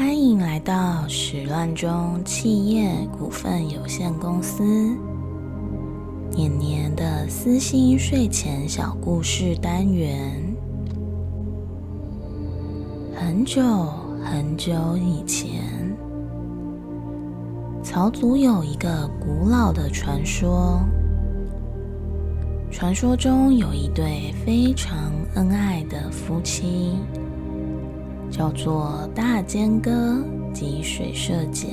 欢迎来到始乱中企业股份有限公司年年的私心睡前小故事单元。很久很久以前，曹族有一个古老的传说。传说中有一对非常恩爱的夫妻。叫做大尖哥及水社姐，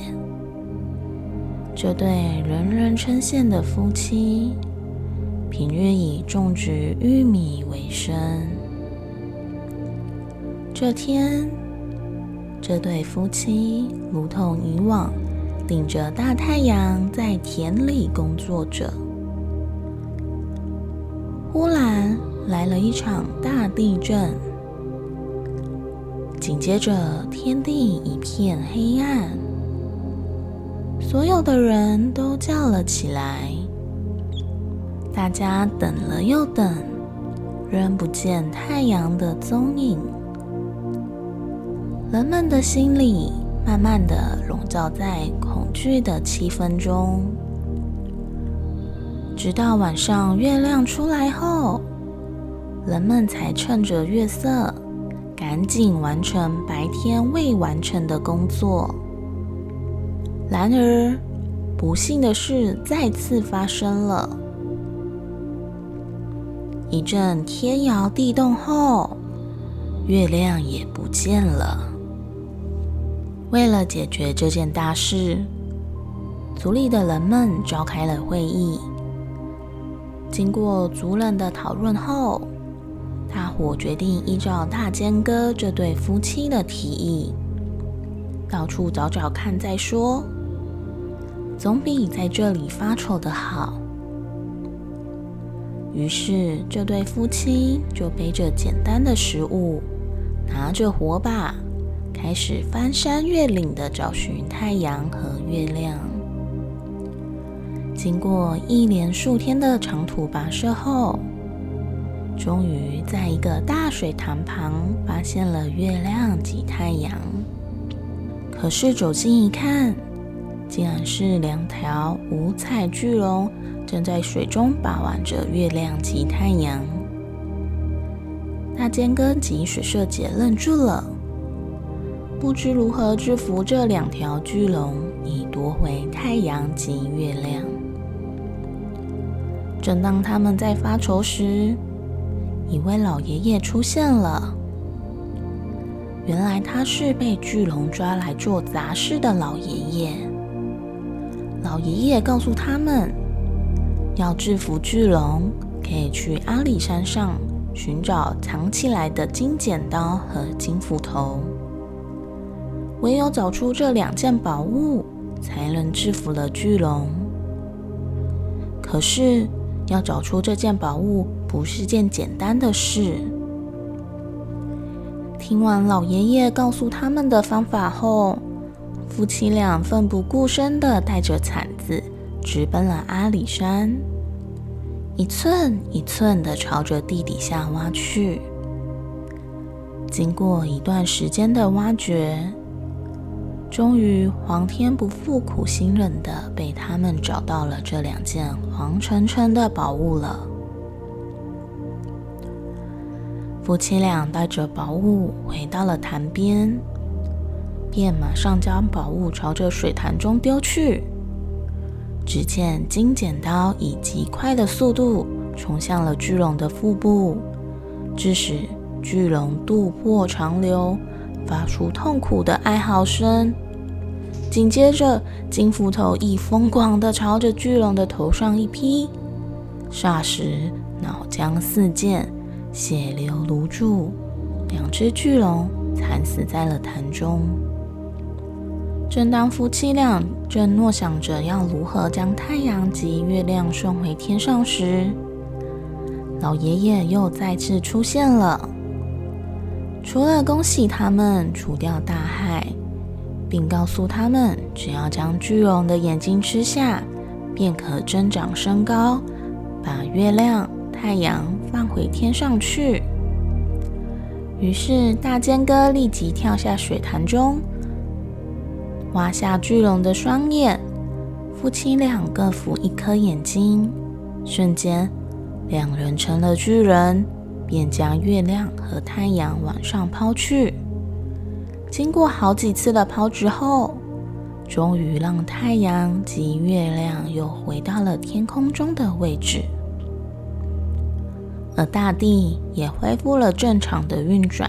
这对人人称羡的夫妻，平日以种植玉米为生。这天，这对夫妻如同以往，顶着大太阳在田里工作着。忽然来了一场大地震。紧接着，天地一片黑暗，所有的人都叫了起来。大家等了又等，仍不见太阳的踪影。人们的心里慢慢的笼罩在恐惧的气氛中，直到晚上月亮出来后，人们才趁着月色。赶紧完成白天未完成的工作。然而，不幸的事再次发生了。一阵天摇地动后，月亮也不见了。为了解决这件大事，族里的人们召开了会议。经过族人的讨论后，大伙决定依照大尖哥这对夫妻的提议，到处找找看再说，总比在这里发愁的好。于是，这对夫妻就背着简单的食物，拿着火把，开始翻山越岭的找寻太阳和月亮。经过一连数天的长途跋涉后，终于在一个大水塘旁发现了月亮及太阳，可是走近一看，竟然是两条五彩巨龙正在水中把玩着月亮及太阳。大尖哥及水社姐愣住了，不知如何制服这两条巨龙，以夺回太阳及月亮。正当他们在发愁时，一位老爷爷出现了。原来他是被巨龙抓来做杂事的老爷爷。老爷爷告诉他们，要制服巨龙，可以去阿里山上寻找藏起来的金剪刀和金斧头。唯有找出这两件宝物，才能制服了巨龙。可是。要找出这件宝物不是件简单的事。听完老爷爷告诉他们的方法后，夫妻俩奋不顾身的带着铲子，直奔了阿里山，一寸一寸的朝着地底下挖去。经过一段时间的挖掘。终于，皇天不负苦心人的被他们找到了这两件黄澄澄的宝物了。夫妻俩带着宝物回到了潭边，便马上将宝物朝着水潭中丢去。只见金剪刀以极快的速度冲向了巨龙的腹部，致使巨龙肚破长流。发出痛苦的哀嚎声，紧接着金斧头亦疯狂地朝着巨龙的头上一劈，霎时脑浆四溅，血流如注，两只巨龙惨死在了潭中。正当夫妻俩正诺想着要如何将太阳及月亮送回天上时，老爷爷又再次出现了。除了恭喜他们除掉大害，并告诉他们，只要将巨龙的眼睛吃下，便可增长身高，把月亮、太阳放回天上去。于是大尖哥立即跳下水潭中，挖下巨龙的双眼，夫妻俩各扶一颗眼睛，瞬间，两人成了巨人，便将月亮和太阳往上抛去。经过好几次的抛掷后，终于让太阳及月亮又回到了天空中的位置，而大地也恢复了正常的运转。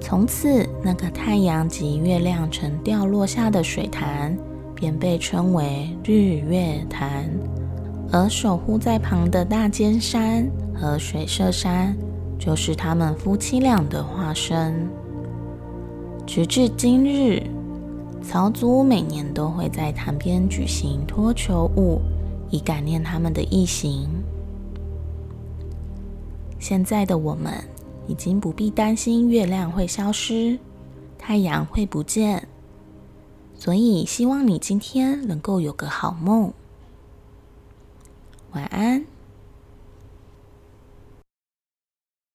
从此，那个太阳及月亮曾掉落下的水潭，便被称为日月潭；而守护在旁的大尖山和水社山，就是他们夫妻俩的化身。直至今日，曹族每年都会在潭边举行脱球舞，以感念他们的义行。现在的我们。已经不必担心月亮会消失，太阳会不见，所以希望你今天能够有个好梦，晚安。